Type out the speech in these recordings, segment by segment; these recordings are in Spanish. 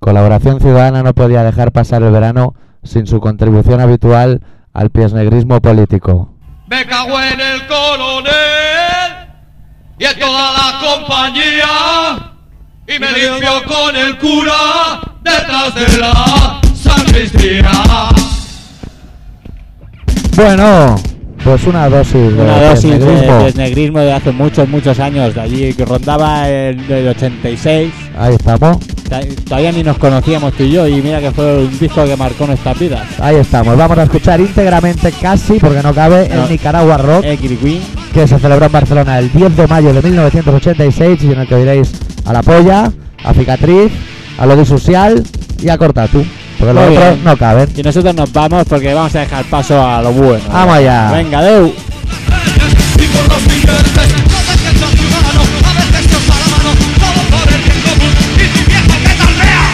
Colaboración Ciudadana no podía dejar pasar el verano sin su contribución habitual al piesnegrismo político. Me cago en el coronel y en toda la compañía y me limpio con el cura detrás de la sacristía. Bueno, pues una dosis de Una dosis de piesnegrismo. desnegrismo de hace muchos, muchos años, de allí que rondaba el del 86. Ahí estamos, Ta- Todavía ni nos conocíamos tú y yo, y mira que fue un disco que marcó nuestras vidas. ahí estamos. Vamos a escuchar íntegramente casi, porque no cabe, No. el Nicaragua Rock, que se celebró en Barcelona el 10 de mayo de 1986 y en el que oiréis a La Polla, a Cicatriz, a Lodi Social y a Cortatu. Porque los otros no caben. Y nosotros nos vamos porque vamos a dejar paso a lo bueno. Vamos allá. Venga, Deu. Y por los billetes, no dejes a tu mano, a veces te os da la mano, todo por el bien común y tu viejo que tardea.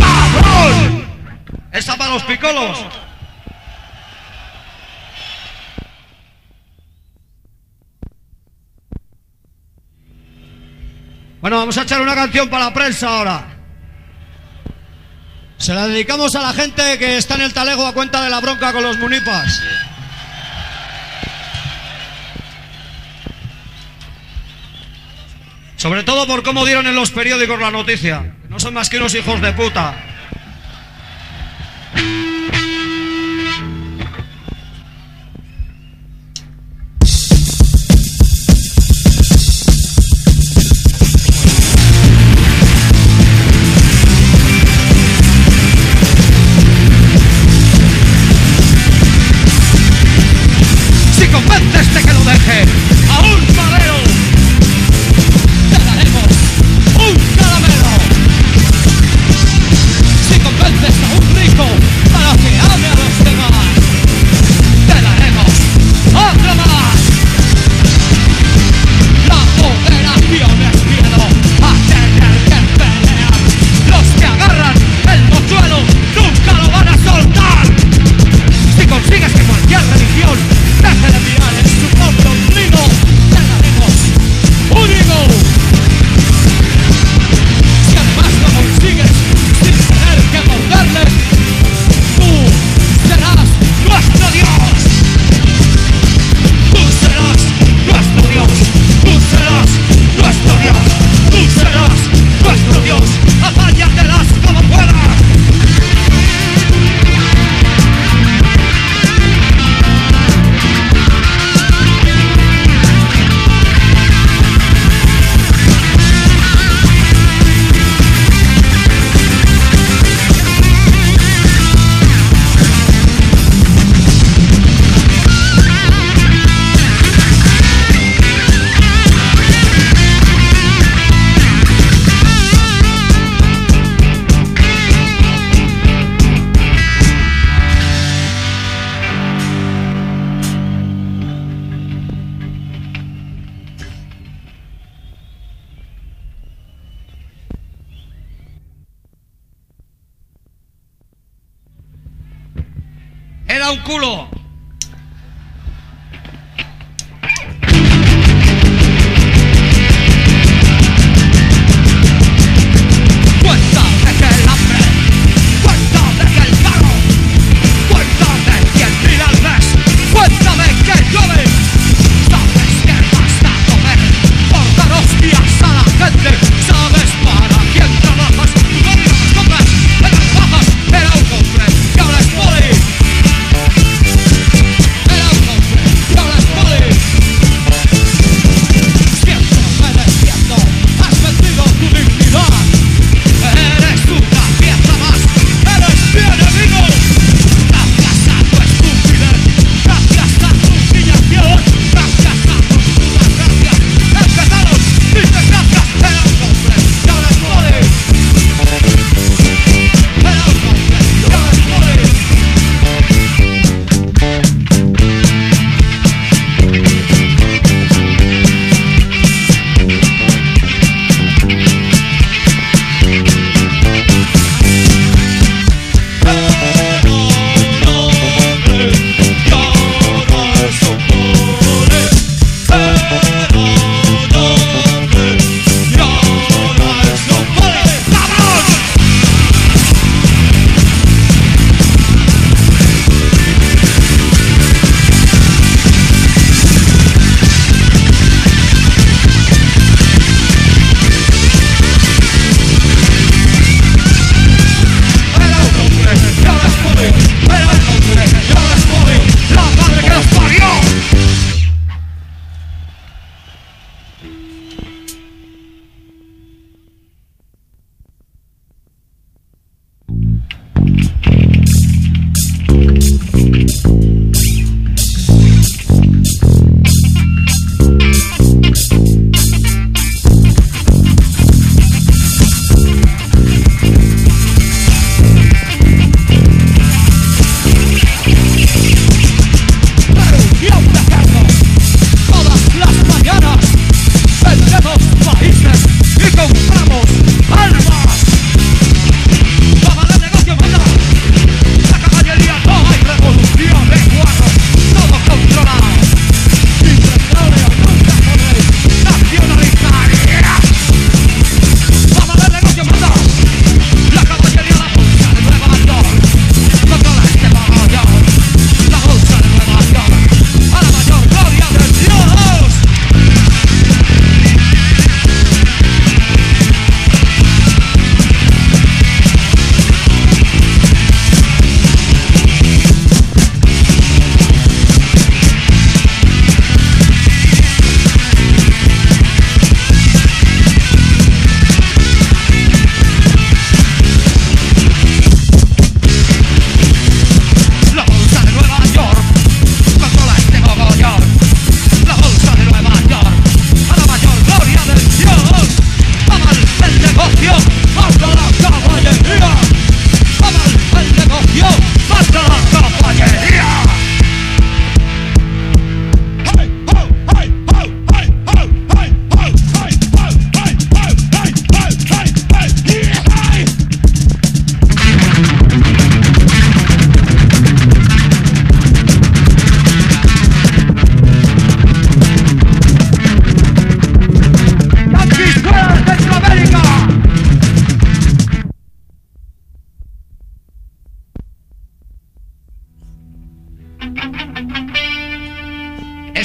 ¡Cabrón! Esa para los picolos. Bueno, vamos a echar una canción para la prensa ahora. Se la dedicamos a la gente que está en el talego a cuenta de la bronca con los munipas. Sobre todo por cómo dieron en los periódicos la noticia. No son más que unos hijos de puta.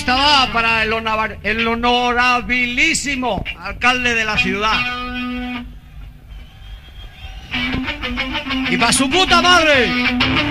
lista va para el honorabilísimo alcalde de la ciudad. Y para su puta madre.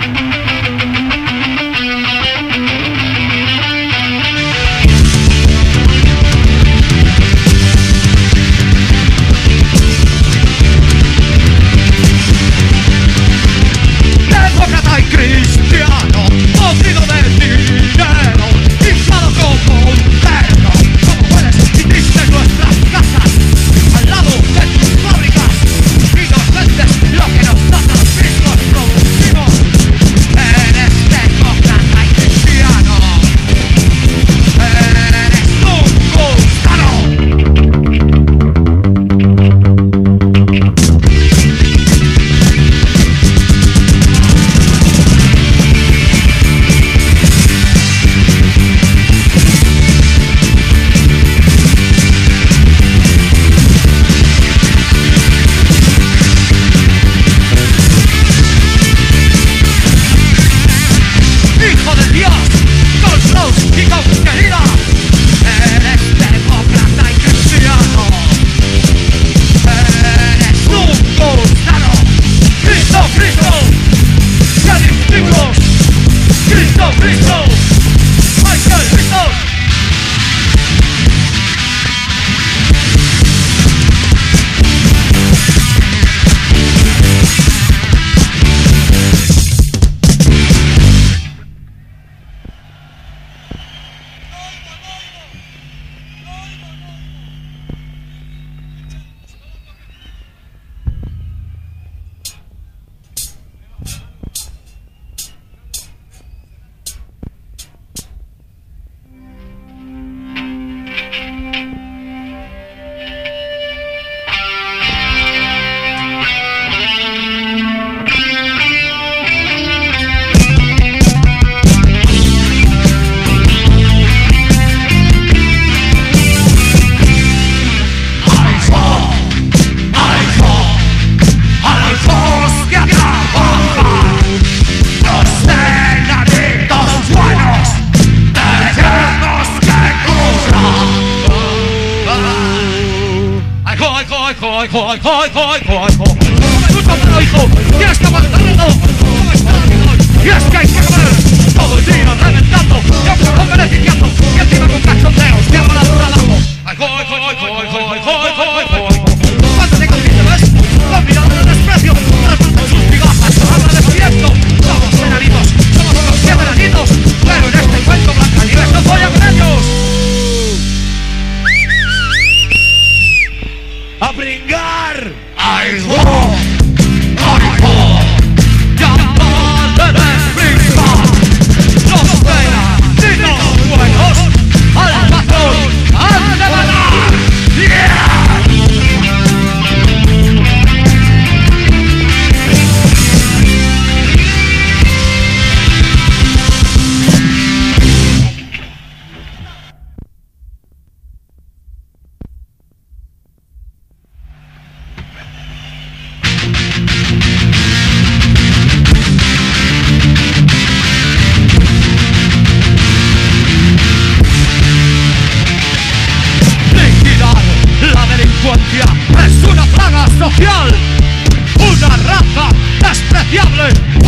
Good.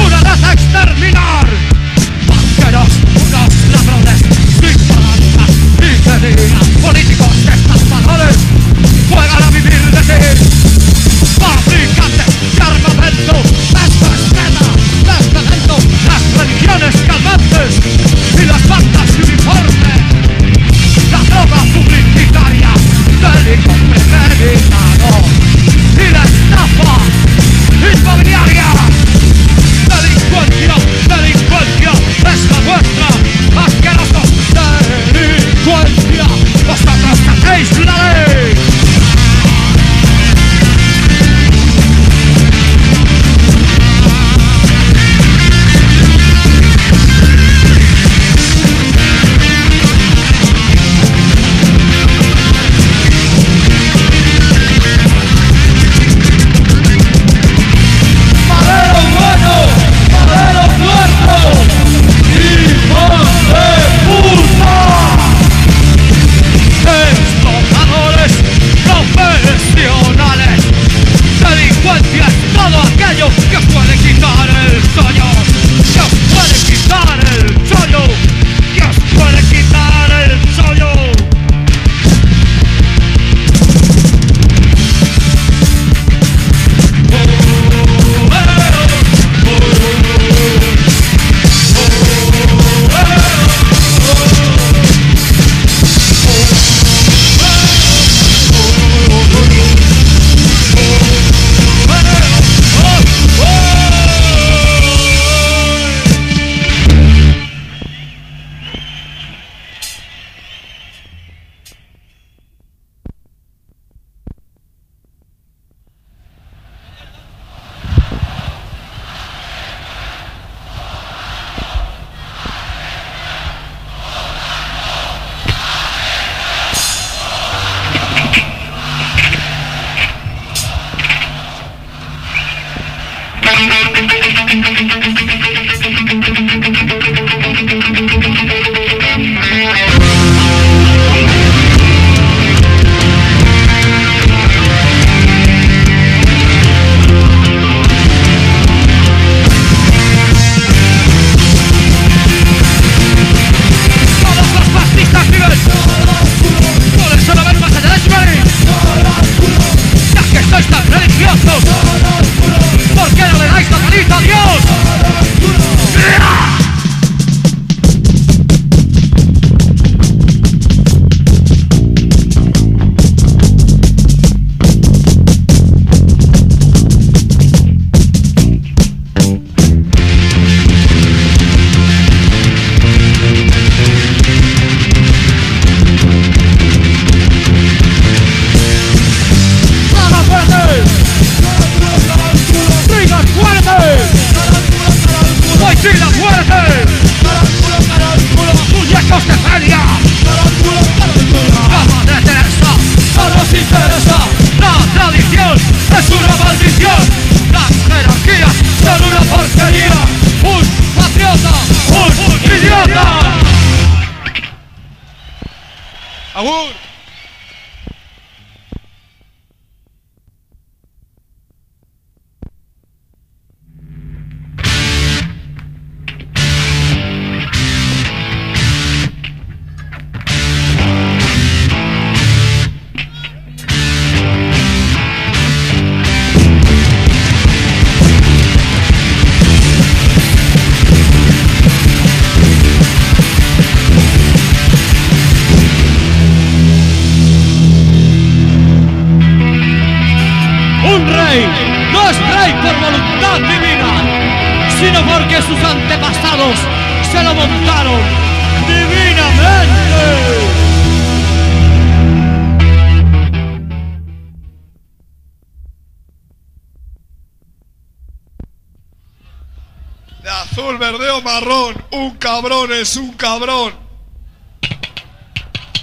Un cabrón es un cabrón.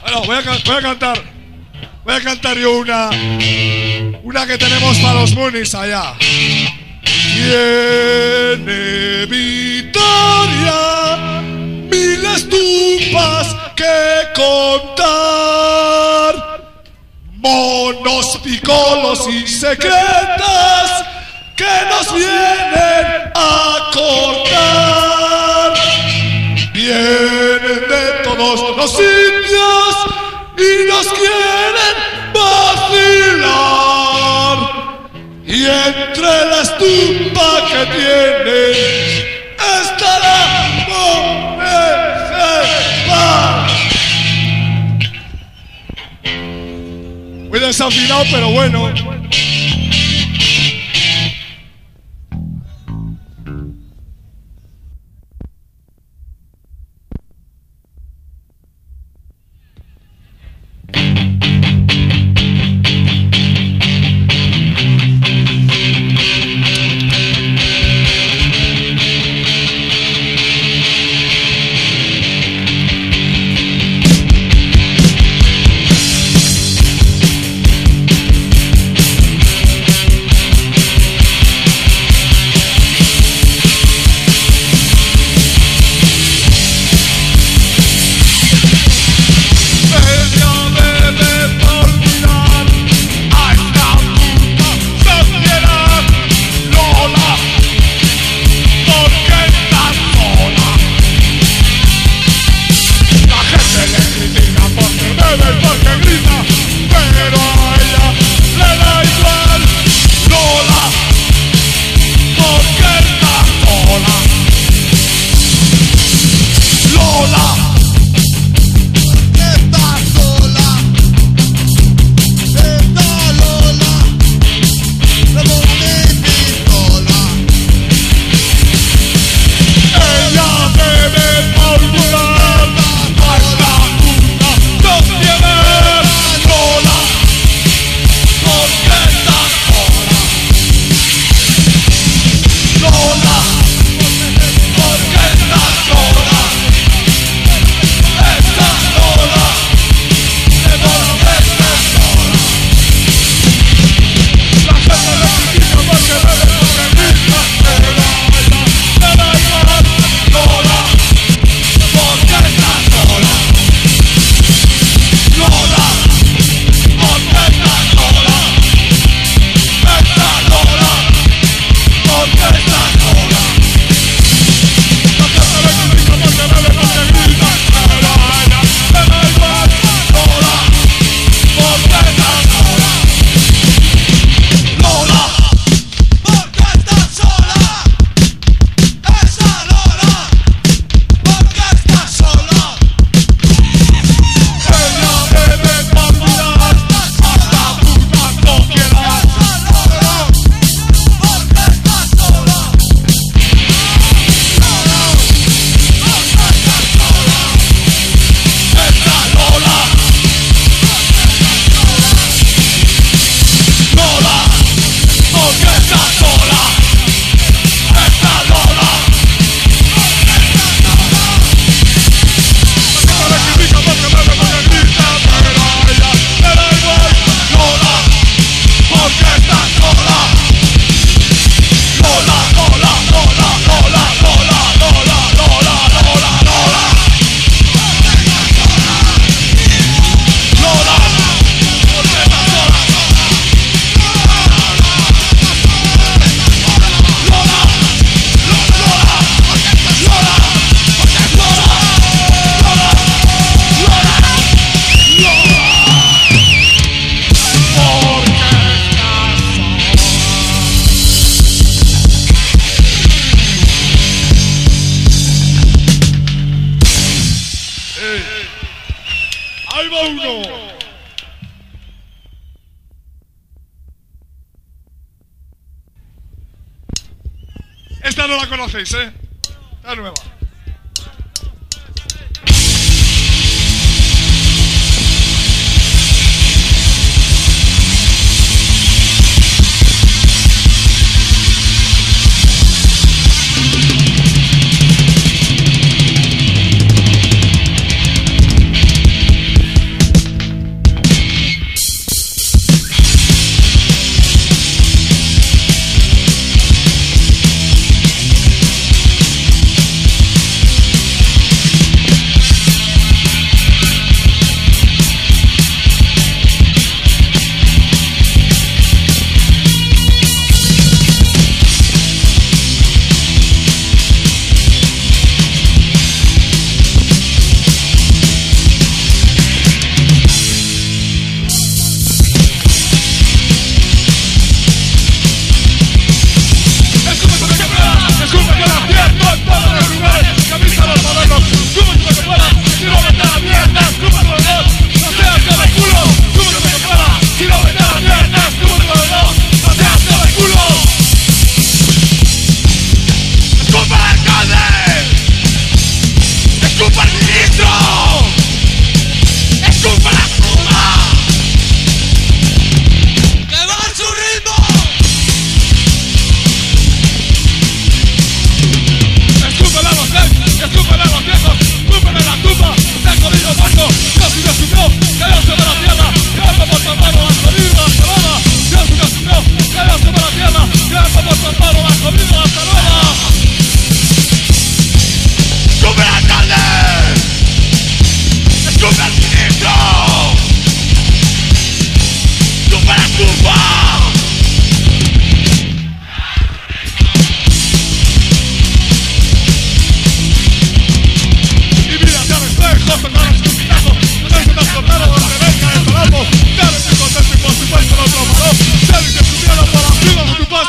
Bueno, voy a, voy a cantar. Voy a cantar yo una. Una que tenemos para los Munis allá. Tiene Vitoria miles tumbas que contar. Monos, picolos y secretas que nos vienen a cortar. Vienen de todos los sitios y nos quieren vacilar. Y entre la estupa que tienen está la. Muy desafinado, pero bueno.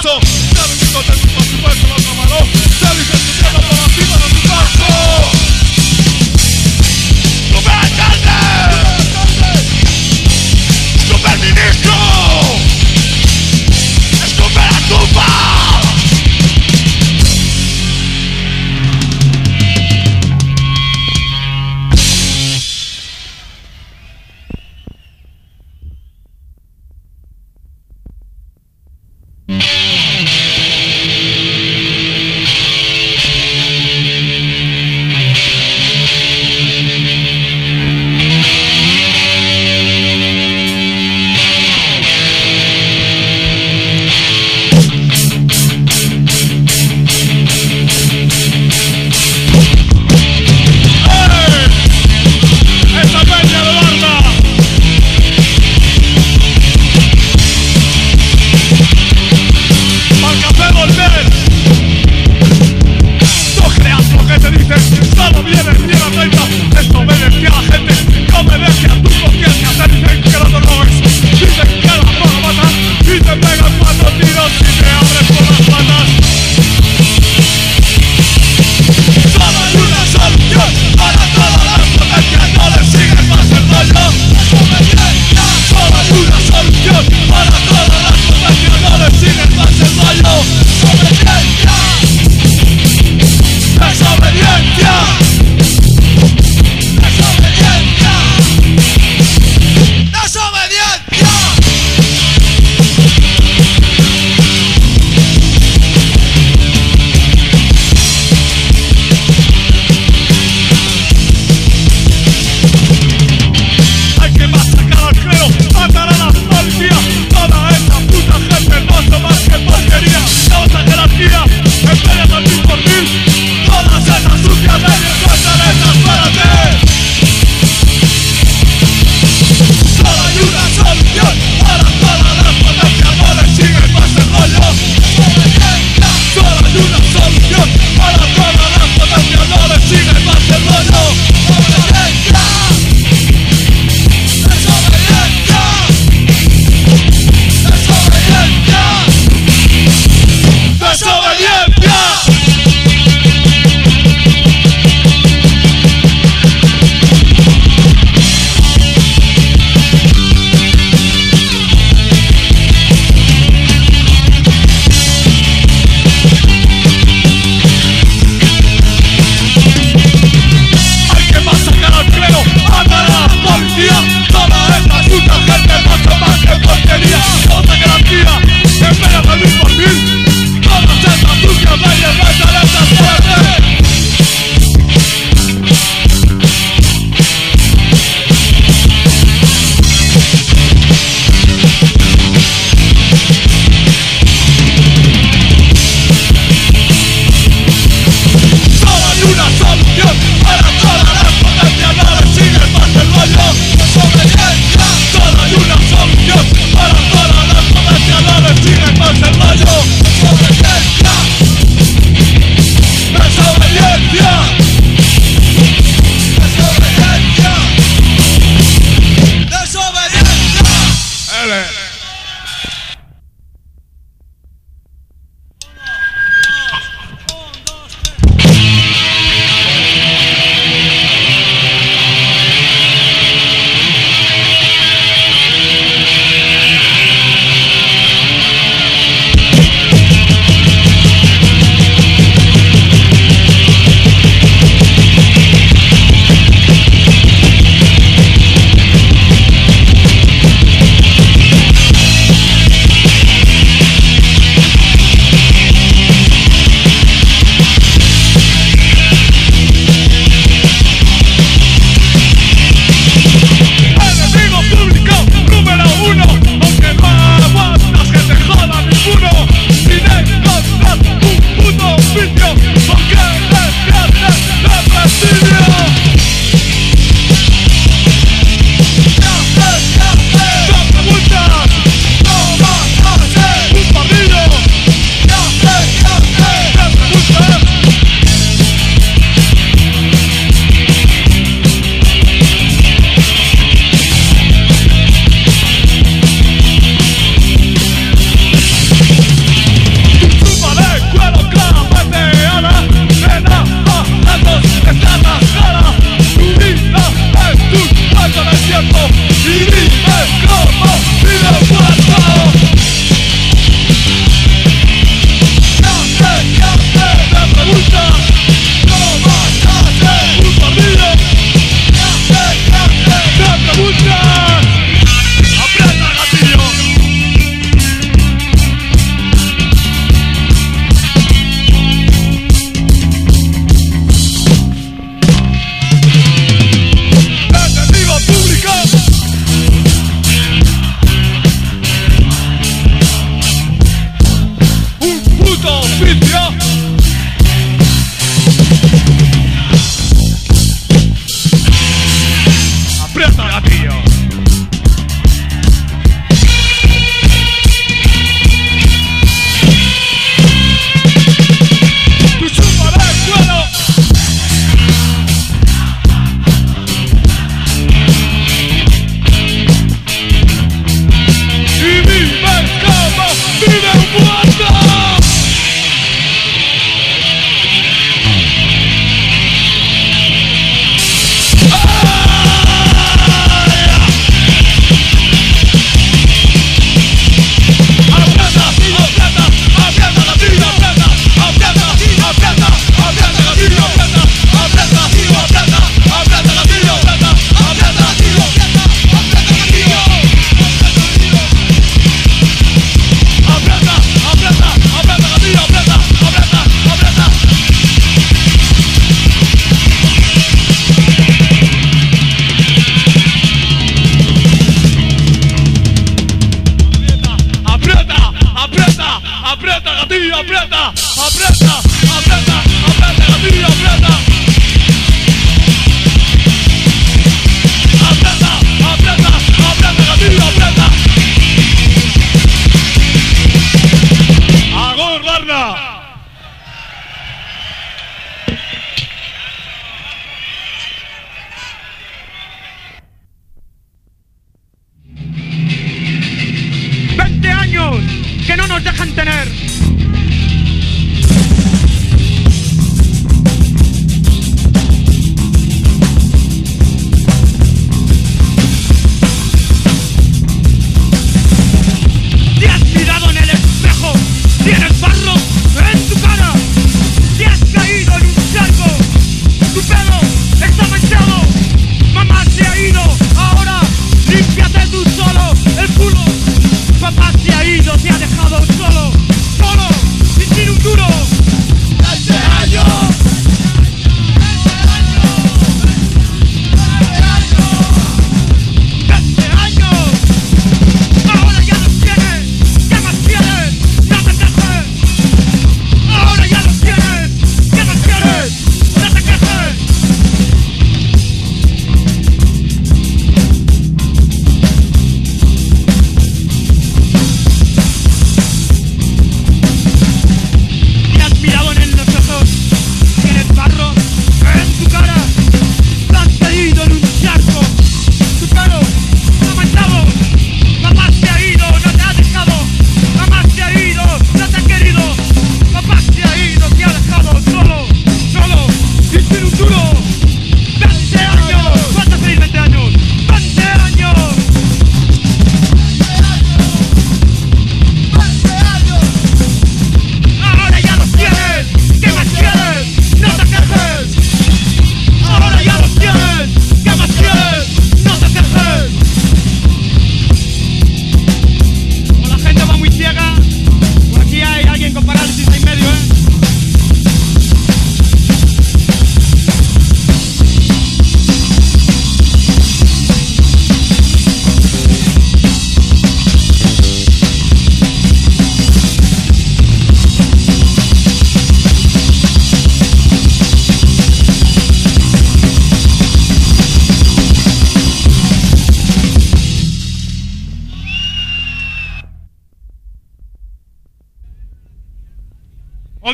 council.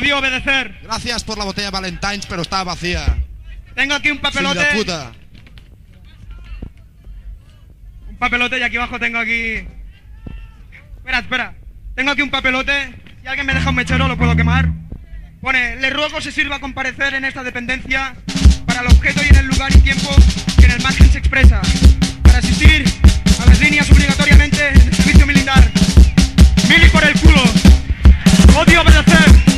volvió a obedecer. Gracias por la botella Valentine's, pero estaba vacía. Tengo aquí un papelote. Un papelote y aquí abajo tengo aquí... Espera, espera. Tengo aquí un papelote. Si alguien me deja un mechero, lo puedo quemar. Pone, le ruego se sirva a comparecer en esta dependencia para el objeto y en el lugar y tiempo que en el margen se expresa. Para asistir a las líneas obligatoriamente del servicio militar. Mili por el culo. Odio obedecer.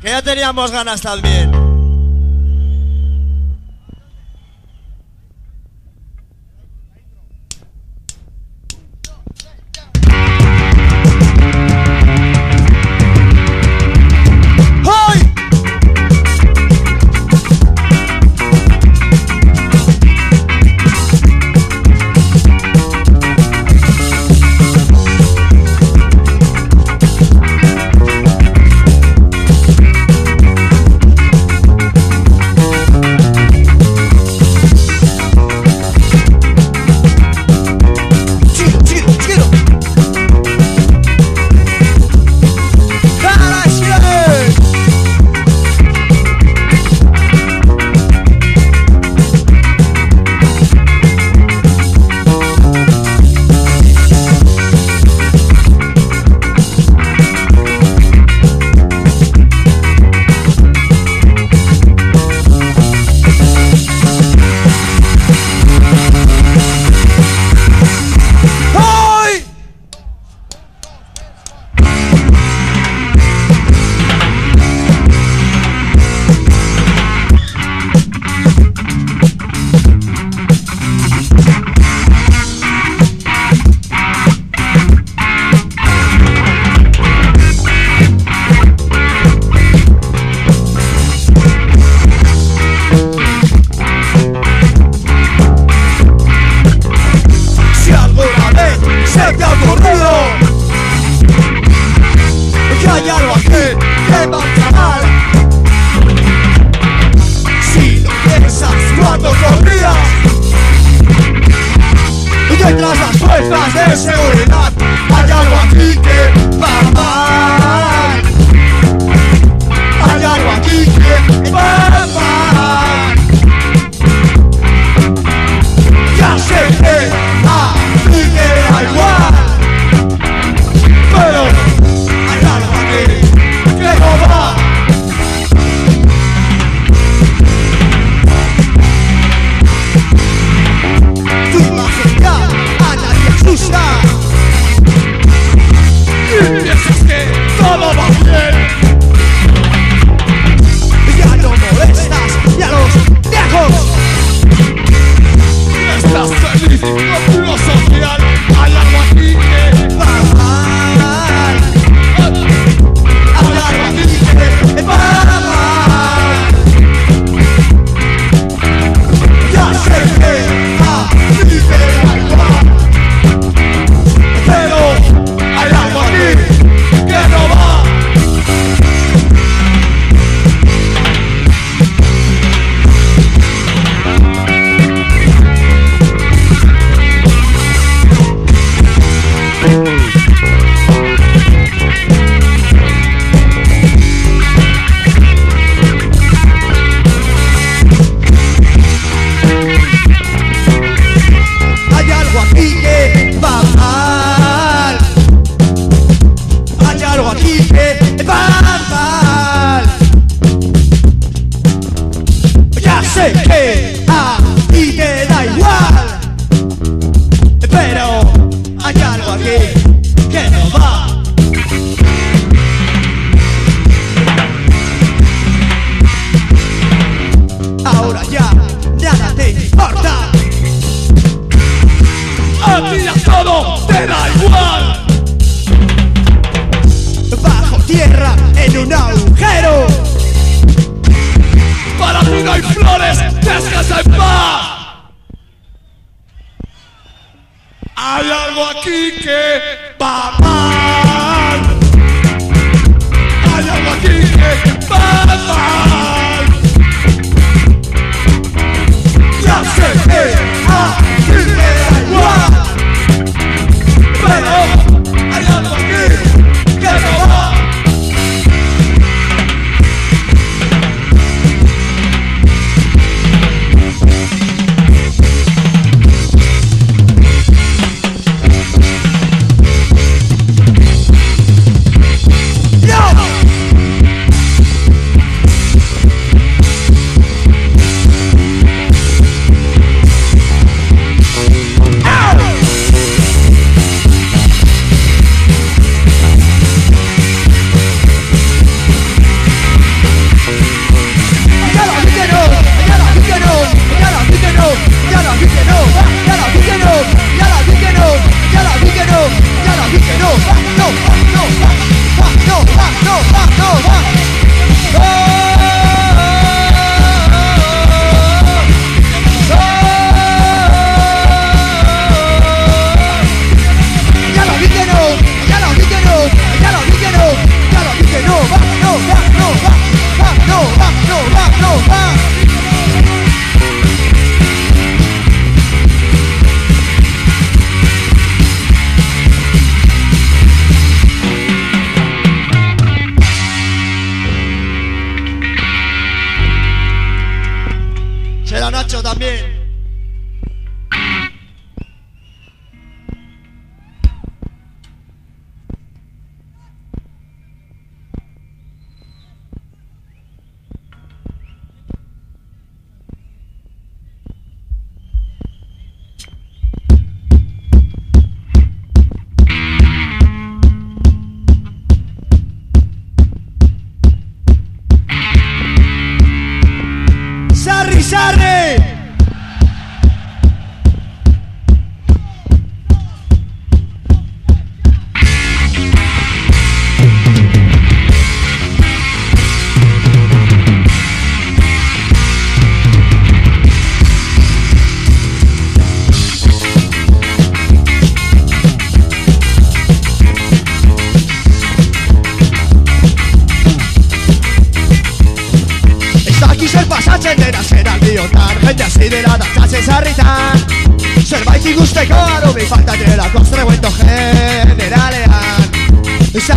Que ya teníamos ganas también.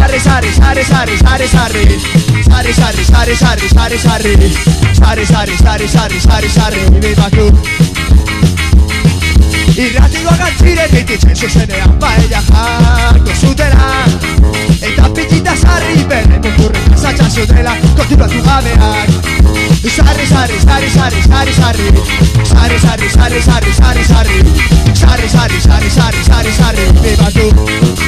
Sarri, sarri, sarri, sarri, sarri, sarri Sarri, sarri, sarri, sarri, sarri, sarri Sarri, sarri, sarri, sarri, sarri, sarri Bibatu Irratiko gantziren dititzen zuzenean Paella jarko zutela Eta pitita sarri bere mukurren Kasatxa zutela kontinuatu gabeak Sarri, sarri, sarri, sarri, sarri, sarri Sarri, sarri, sarri, sarri, sarri, sarri Sarri, sarri, sarri, sarri, sarri, sarri Bibatu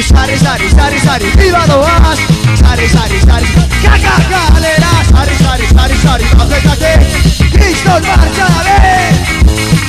Sarri, sarri, sarri, sarri, viva doaz Sarri, sarri, sarri, kaka galera Sarri, sarri, sarri, sarri, apretate Kriston marcha la vez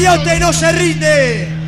Iscariote no se rinde.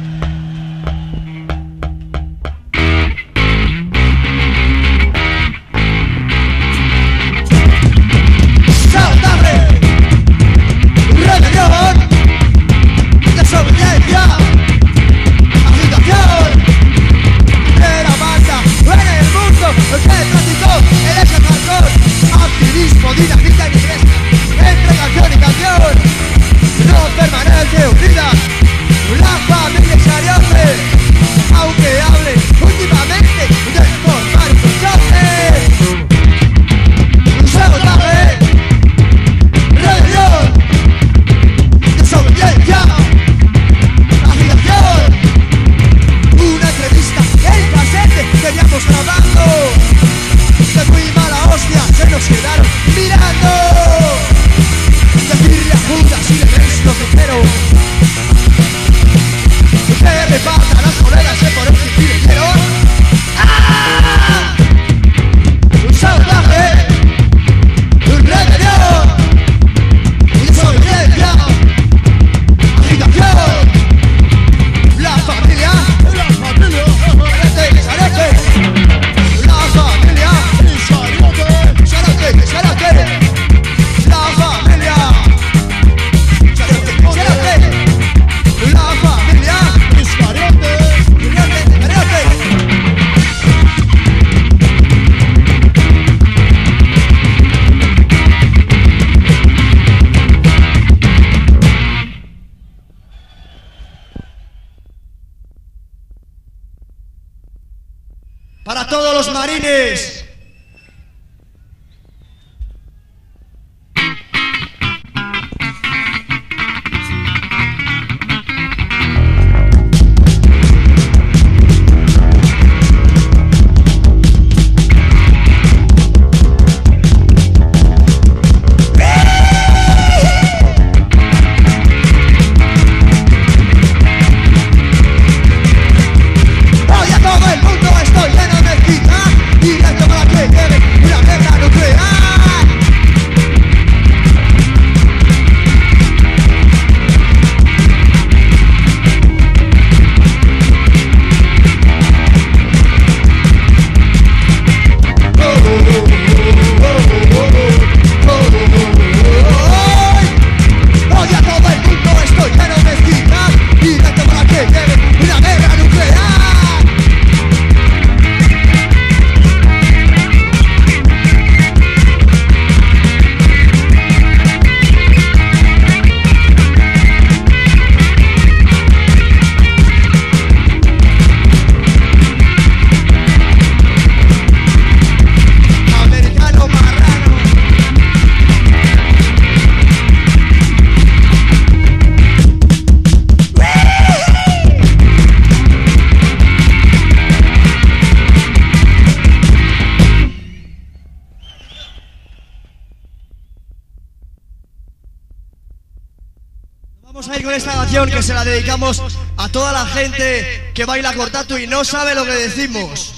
gente que baila cortato y no sabe lo que decimos.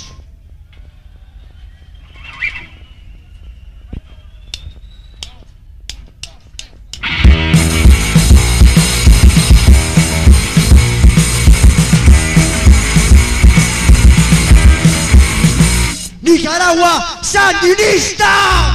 Nicaragua sandinista.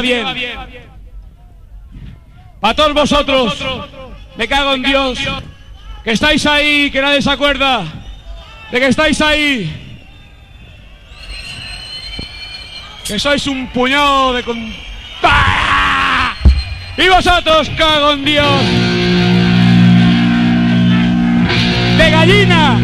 Bien. Para todos vosotros, me cago en Dios, que estáis ahí, que nadie se acuerda de que estáis ahí. Que sois un puñado de con... Y vosotros, cago en Dios. De gallina.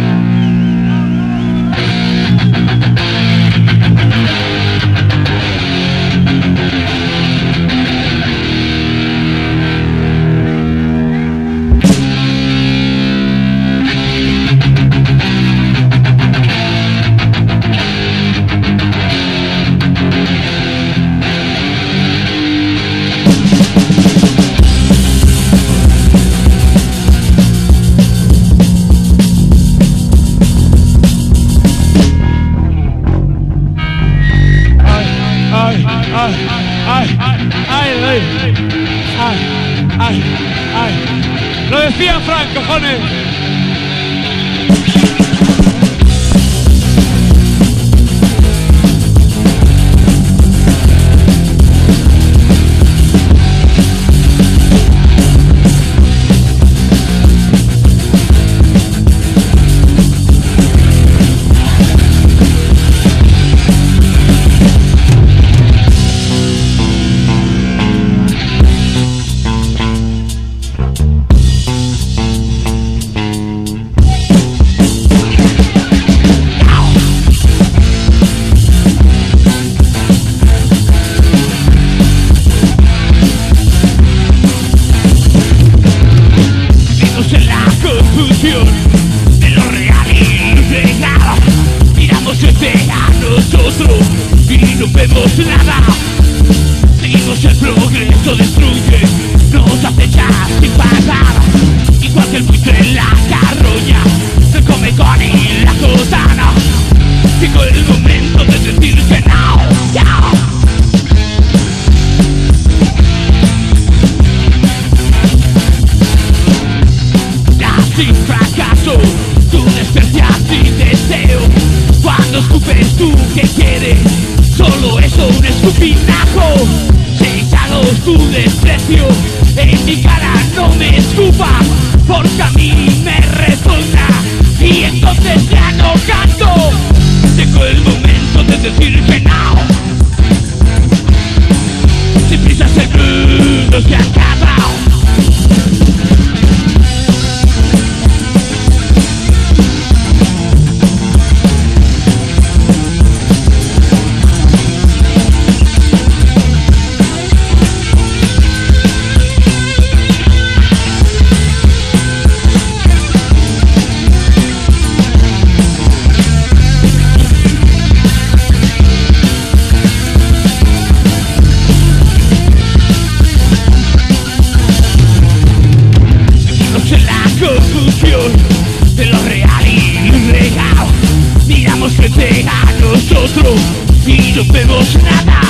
Nosotros y no vemos nada.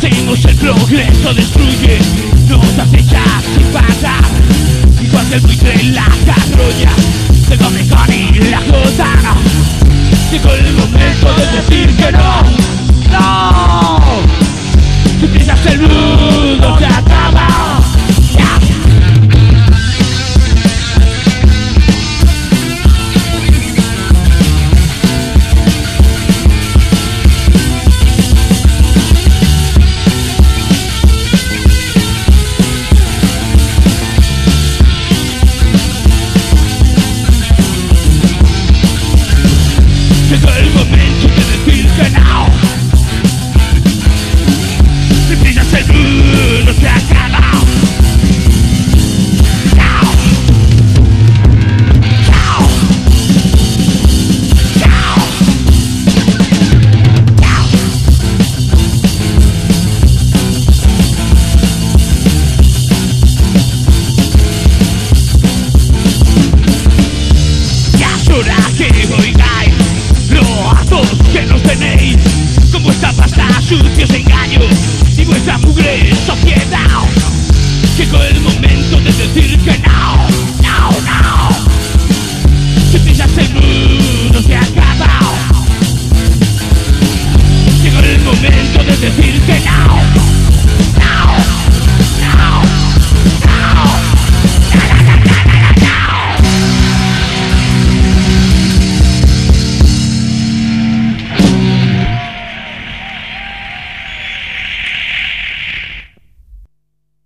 Seguimos el progreso, destruye, nos acecha sin parar. Igual que el buitre la carroña, se come con y la gotana. Llegó el momento de decir que no, no. Si piensas el mundo